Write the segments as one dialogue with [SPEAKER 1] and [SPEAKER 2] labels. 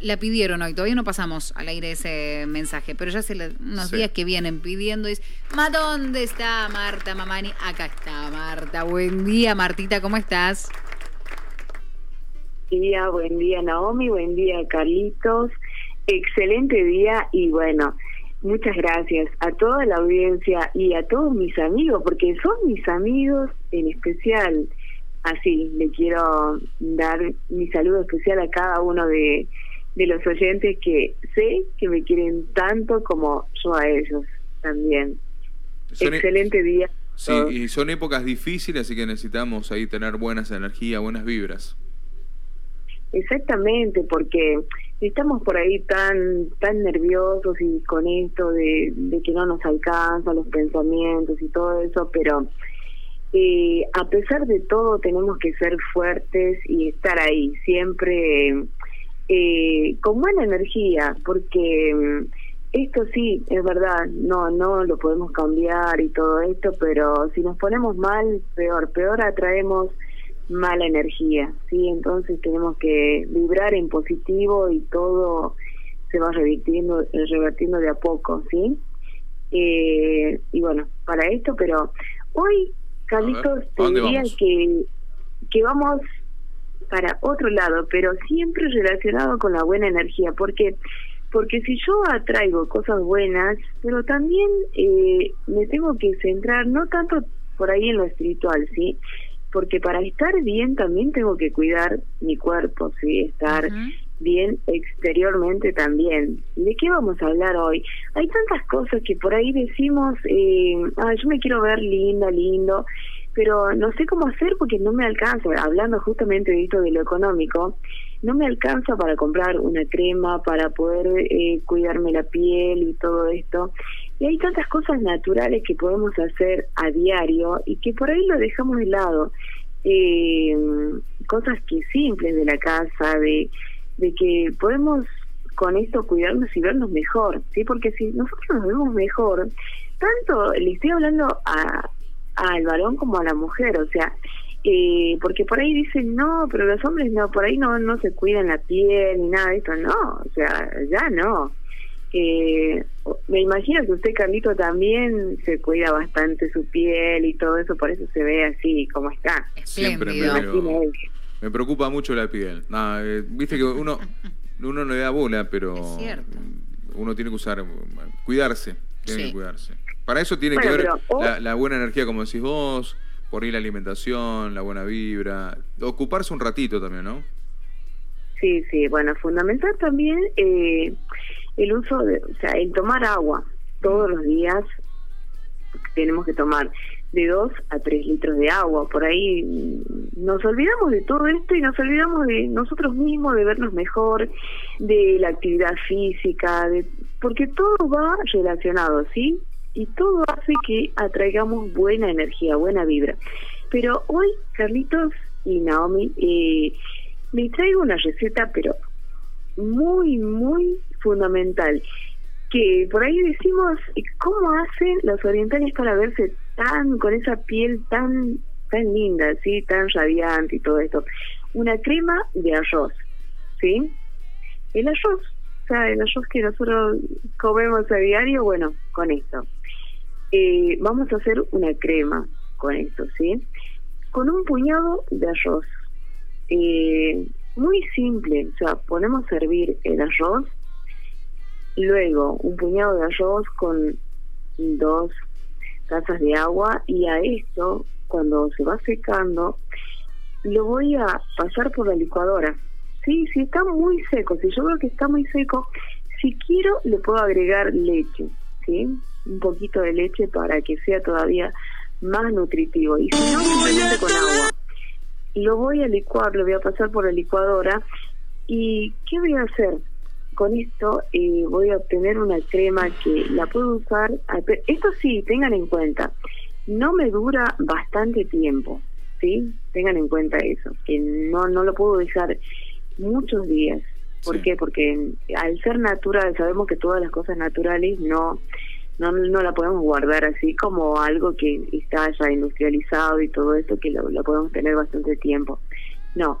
[SPEAKER 1] La pidieron hoy, todavía no pasamos al aire ese mensaje, pero ya hace unos días que vienen pidiendo es, ¿ma dónde está Marta Mamani? Acá está Marta. Buen día, Martita, ¿cómo estás?
[SPEAKER 2] Día, buen día Naomi, buen día Carlitos. Excelente día y bueno, muchas gracias a toda la audiencia y a todos mis amigos, porque son mis amigos en especial. Así, le quiero dar mi saludo especial a cada uno de de los oyentes que sé que me quieren tanto como yo a ellos también. E- Excelente día.
[SPEAKER 3] Sí, y son épocas difíciles, así que necesitamos ahí tener buenas energías, buenas vibras.
[SPEAKER 2] Exactamente, porque estamos por ahí tan tan nerviosos y con esto de, de que no nos alcanzan los pensamientos y todo eso, pero eh, a pesar de todo tenemos que ser fuertes y estar ahí, siempre eh, con buena energía, porque mm, esto sí, es verdad, no, no lo podemos cambiar y todo esto, pero si nos ponemos mal, peor, peor atraemos mala energía, ¿sí? Entonces tenemos que vibrar en positivo y todo se va revirtiendo, revertiendo de a poco, ¿sí? Eh, y bueno, para esto, pero hoy, Carlitos, te diría que, que vamos para otro lado, pero siempre relacionado con la buena energía, porque porque si yo atraigo cosas buenas, pero también eh, me tengo que centrar no tanto por ahí en lo espiritual, ¿sí? Porque para estar bien también tengo que cuidar mi cuerpo, ¿sí? Estar bien exteriormente también. ¿De qué vamos a hablar hoy? Hay tantas cosas que por ahí decimos, eh, ah, yo me quiero ver linda, lindo, pero no sé cómo hacer porque no me alcanza, hablando justamente de esto de lo económico, no me alcanza para comprar una crema, para poder eh, cuidarme la piel y todo esto. Y hay tantas cosas naturales que podemos hacer a diario y que por ahí lo dejamos de lado. Eh, cosas que simples de la casa, de, de que podemos con esto cuidarnos y vernos mejor, ¿sí? Porque si nosotros nos vemos mejor, tanto le estoy hablando a, al varón como a la mujer, o sea, eh, porque por ahí dicen, no, pero los hombres no, por ahí no, no se cuidan la piel ni nada de esto, no, o sea, ya no. Eh, me imagino que usted, Carlito, también se cuida bastante su piel y todo eso, por eso se ve así como está.
[SPEAKER 3] Siempre me, me preocupa mucho la piel. Eh, viste que uno, uno no le da bola, pero uno tiene que usar, cuidarse, tiene que cuidarse. Para eso tiene que ver la, buena energía, como decís vos, por ir la alimentación, la buena vibra, ocuparse un ratito también, ¿no?
[SPEAKER 2] Sí, sí, bueno, fundamental también eh, el uso de, o sea, el tomar agua todos los días, tenemos que tomar de 2 a 3 litros de agua. Por ahí nos olvidamos de todo esto y nos olvidamos de nosotros mismos, de vernos mejor, de la actividad física, de porque todo va relacionado, ¿sí? Y todo hace que atraigamos buena energía, buena vibra. Pero hoy, Carlitos y Naomi, eh, me traigo una receta, pero muy, muy fundamental, que por ahí decimos, ¿cómo hacen los orientales para verse tan, con esa piel tan, tan linda, ¿sí? tan radiante y todo esto? Una crema de arroz, ¿sí? El arroz, o sea, el arroz que nosotros comemos a diario, bueno, con esto. Eh, vamos a hacer una crema con esto, ¿sí? Con un puñado de arroz. Eh, muy simple, o sea, ponemos a hervir el arroz, luego un puñado de arroz con dos tazas de agua y a esto, cuando se va secando, lo voy a pasar por la licuadora. Sí, si está muy seco, si yo veo que está muy seco, si quiero le puedo agregar leche, ¿sí? un poquito de leche para que sea todavía más nutritivo. Y si no, simplemente con agua. Lo voy a licuar, lo voy a pasar por la licuadora. ¿Y qué voy a hacer? Con esto eh, voy a obtener una crema que la puedo usar. Esto sí, tengan en cuenta, no me dura bastante tiempo, ¿sí? Tengan en cuenta eso, que no, no lo puedo dejar muchos días. ¿Por qué? Porque al ser natural, sabemos que todas las cosas naturales no no, no la podemos guardar así como algo que está ya industrializado y todo esto que lo, podemos tener bastante tiempo. No,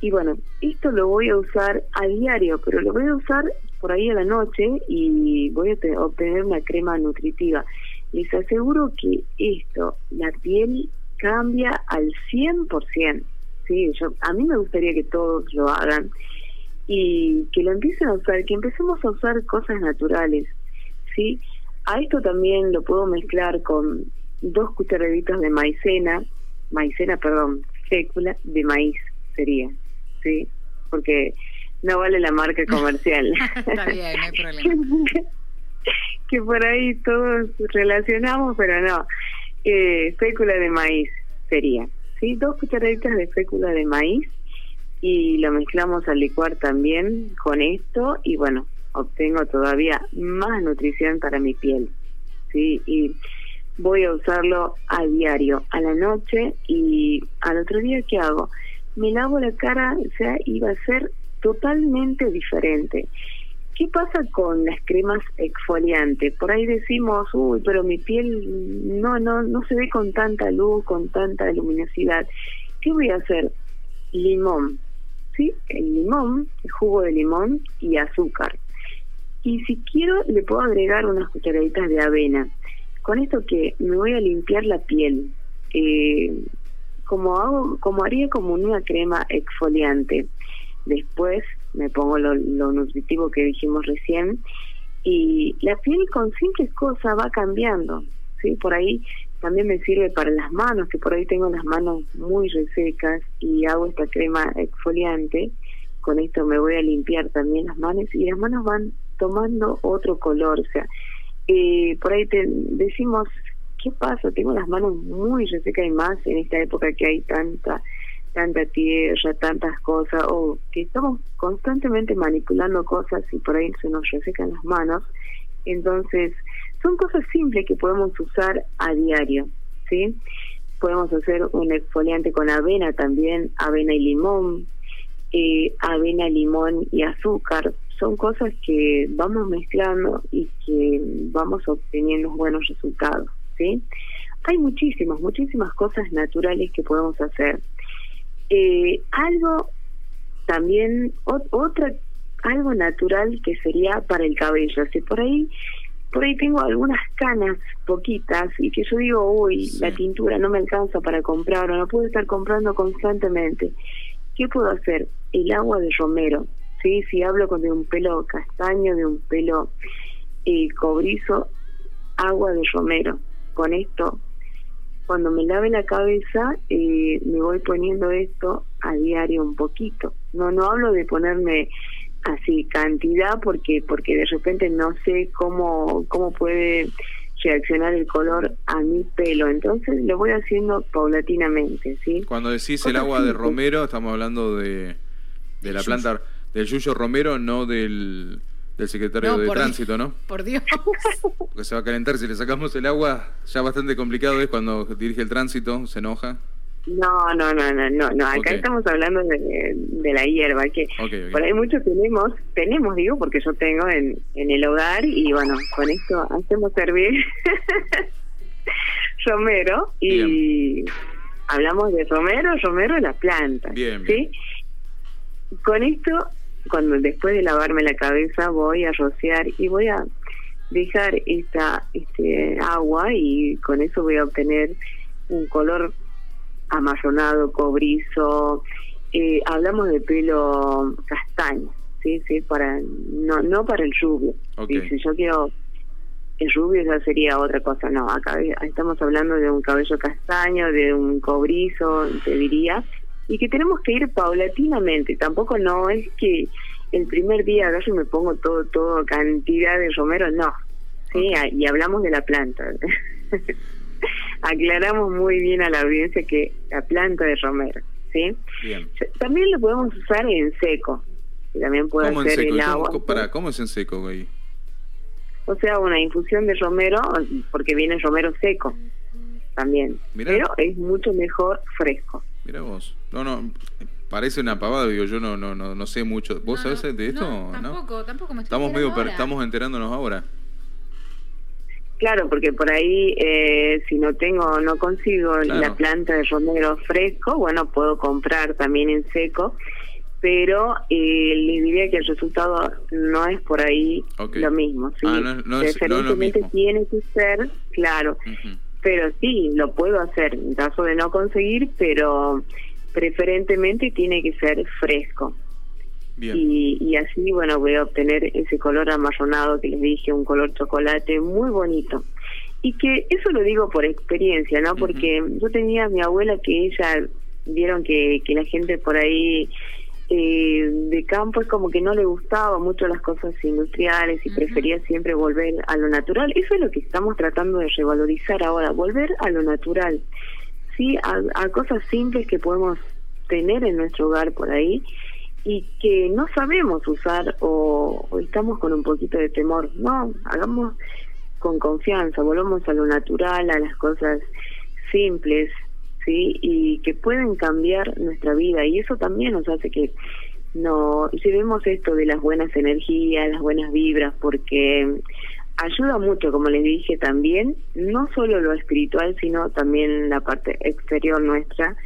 [SPEAKER 2] Y bueno, esto lo voy a usar a diario, pero lo voy a usar por ahí a la noche y voy a obtener una crema nutritiva. Les aseguro que esto, la piel cambia al 100%. Sí, yo, a mí me gustaría que todos lo hagan y que lo empiecen a usar, que empecemos a usar cosas naturales. ¿sí? A esto también lo puedo mezclar con dos cucharaditas de maicena, maicena, perdón, fécula de maíz sería, ¿sí? Porque no vale la marca comercial.
[SPEAKER 1] Está bien, no hay problema.
[SPEAKER 2] que, por ahí todos relacionamos, pero no. Eh, fécula de maíz sería, ¿sí? Dos cucharaditas de fécula de maíz y lo mezclamos al licuar también con esto y bueno, obtengo todavía más nutrición para mi piel, ¿sí? Y voy a usarlo a diario, a la noche y al otro día, ¿qué hago? Me lavo la cara, o sea, iba a ser totalmente diferente. ¿Qué pasa con las cremas exfoliantes? Por ahí decimos, uy, pero mi piel no, no, no se ve con tanta luz, con tanta luminosidad. ¿Qué voy a hacer? Limón, ¿sí? El limón, el jugo de limón y azúcar. Y si quiero, le puedo agregar unas cucharaditas de avena. Con esto que me voy a limpiar la piel, eh, como hago, como haría como una crema exfoliante. Después me pongo lo, nutritivo que dijimos recién y la piel con simples cosas va cambiando. ¿sí? Por ahí también me sirve para las manos, que por ahí tengo las manos muy resecas y hago esta crema exfoliante. Con esto me voy a limpiar también las manos y las manos van tomando otro color. O sea, eh, por ahí te decimos, ¿qué pasa? Tengo las manos muy resecas y más en esta época que hay tanta tanta tierra, tantas cosas, o que estamos constantemente manipulando cosas y por ahí se nos resecan las manos. Entonces, son cosas simples que podemos usar a diario, ¿sí? Podemos hacer un exfoliante con avena también, avena y limón, eh, avena, limón y azúcar. Son cosas que vamos mezclando y que vamos obteniendo buenos resultados, ¿sí? Hay muchísimas, muchísimas cosas naturales que podemos hacer. Eh, algo también, otra, algo natural que sería para el cabello. Si por ahí por ahí tengo algunas canas poquitas y que yo digo, uy, la tintura no me alcanza para comprar o no puedo estar comprando constantemente. ¿Qué puedo hacer? El agua de romero. ¿sí? Si hablo con de un pelo castaño, de un pelo eh, cobrizo, agua de romero. Con esto, cuando me lave la cabeza, eh, me voy poniendo esto a diario un poquito. No, no hablo de ponerme así cantidad porque porque de repente no sé cómo cómo puede reaccionar el color a mi pelo. Entonces lo voy haciendo paulatinamente sí
[SPEAKER 3] cuando decís el agua de romero estamos hablando de de la planta del yuyo romero no del del secretario de tránsito, ¿no?
[SPEAKER 1] Por Dios.
[SPEAKER 3] Porque se va a calentar. Si le sacamos el agua, ya bastante complicado es cuando dirige el tránsito, se enoja.
[SPEAKER 2] No, no, no, no, no, no. Acá estamos hablando de, de, la hierba, que por ahí mucho tenemos, tenemos, digo, porque yo tengo en, en el hogar y bueno, con esto hacemos servir romero y hablamos de romero, romero la planta,
[SPEAKER 3] bien,
[SPEAKER 2] ¿sí? Con esto, cuando después de lavarme la cabeza voy a rociar y voy a dejar esta este agua y con eso voy a obtener un color amazonado, cobrizo, eh, hablamos de pelo castaño, sí, sí, para no no para el rubio. Si yo quiero el rubio ya sería otra cosa, no, acá estamos hablando de un cabello castaño, de un cobrizo, te diría, y que tenemos que ir paulatinamente, tampoco no es que el primer día agarro y me pongo todo, todo cantidad de romero, no, sí, y hablamos de la planta. aclaramos muy bien a la audiencia que la planta de romero, ¿sí? También lo podemos usar en seco. También puede ser el agua.
[SPEAKER 3] para, ¿Cómo es en seco, güey?
[SPEAKER 2] O sea, una infusión de romero, porque viene romero seco también. Pero es mucho mejor fresco.
[SPEAKER 3] Mira vos. No, no, parece una pavada, digo, yo no no no, no sé mucho. ¿Vos sabés de esto?
[SPEAKER 1] No, tampoco, tampoco me
[SPEAKER 3] estamos medio estamos enterándonos ahora.
[SPEAKER 2] Claro, porque por ahí eh, si no tengo, no consigo la planta de romero fresco, bueno, puedo comprar también en seco. pero eh, les diría que el resultado no es por ahí lo mismo. ¿sí?
[SPEAKER 3] Ah, no, es, lo mismo.
[SPEAKER 2] tiene que ser, claro, pero sí, lo puedo hacer en caso de no conseguir, pero preferentemente tiene que ser fresco. Y, y así, bueno, voy a obtener ese color amarronado que les dije, un color chocolate muy bonito. Y que eso lo digo por experiencia, ¿no? Porque yo tenía a mi abuela que ella, vieron que, que la gente por ahí eh, de campo es como que no le gustaba mucho las cosas industriales y prefería siempre volver a lo natural. Eso es lo que estamos tratando de revalorizar ahora, volver a lo natural, sí, a, cosas simples que podemos tener en nuestro hogar por ahí y que no sabemos usar o, o estamos con un poquito de temor. No, hagamos con confianza, volvamos a lo natural, a las cosas simples, ¿sí? Y que pueden cambiar nuestra vida y eso también nos hace que no llevemos esto de las buenas energías, las buenas vibras, porque ayuda mucho, como les dije también, no solo lo espiritual, sino también la parte exterior nuestra,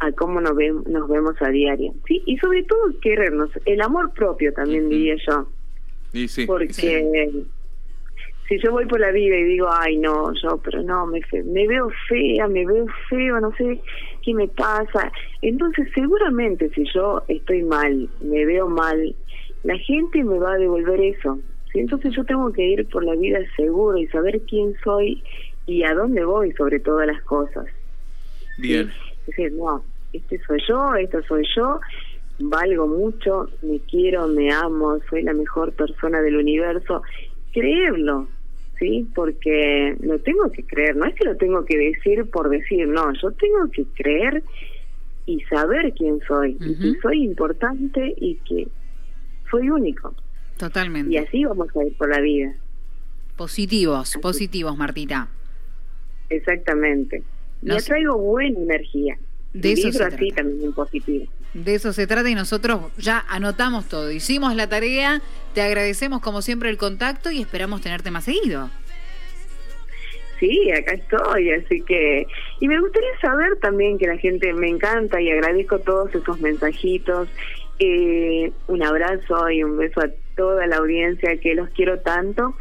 [SPEAKER 2] a cómo nos, ve, nos vemos a diario. Sí, y sobre todo querernos, el amor propio también diría yo.
[SPEAKER 3] Y sí,
[SPEAKER 2] porque si yo voy por la vida y digo, ay, no, yo, pero no, me, me veo fea, me veo feo, no sé qué me pasa. Entonces, seguramente si yo estoy mal, me veo mal, la gente me va a devolver eso. Entonces yo tengo que ir por la vida seguro y saber quién soy y a dónde voy sobre todas las cosas.
[SPEAKER 3] Bien.
[SPEAKER 2] Es decir, no, este soy yo, esto soy yo, valgo mucho, me quiero, me amo, soy la mejor persona del universo. Creerlo, ¿sí? Porque lo tengo que creer, no es que lo tengo que decir por decir, no, yo tengo que creer y saber quién soy, y que soy importante y que soy único.
[SPEAKER 1] Totalmente.
[SPEAKER 2] Y así vamos a ir por la vida.
[SPEAKER 1] Positivos, positivos, Martita.
[SPEAKER 2] Exactamente. Y atraigo buena energía. De eso se así también positivo.
[SPEAKER 1] De eso se trata y nosotros ya anotamos todo. Hicimos la tarea, te agradecemos como siempre el contacto y esperamos tenerte más seguido.
[SPEAKER 2] Sí, acá estoy, así que... Y me gustaría saber también que la gente me encanta y agradezco todos esos mensajitos. Eh, un abrazo y un beso a toda la audiencia que los quiero tanto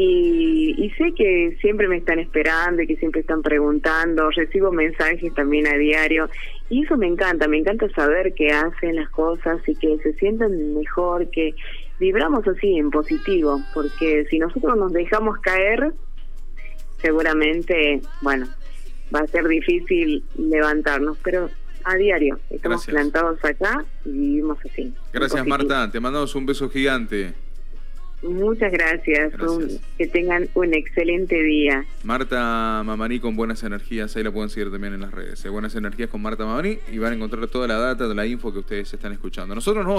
[SPEAKER 2] y, sé que siempre me están esperando y que siempre están preguntando, recibo mensajes también a diario y eso me encanta, me encanta saber que hacen las cosas y que se sienten mejor, que vibramos así en positivo, porque si nosotros nos dejamos caer, seguramente, bueno, va a ser difícil levantarnos, pero a diario estamos plantados acá y vivimos así.
[SPEAKER 3] Gracias Marta, te mandamos un beso gigante.
[SPEAKER 2] Muchas gracias. que tengan un excelente día.
[SPEAKER 3] Marta Mamani con Buenas Energías, ahí la pueden seguir también en las redes. ¿eh? Buenas Energías con Marta Mamani y van a encontrar toda la data, la info que ustedes están escuchando. Nosotros nos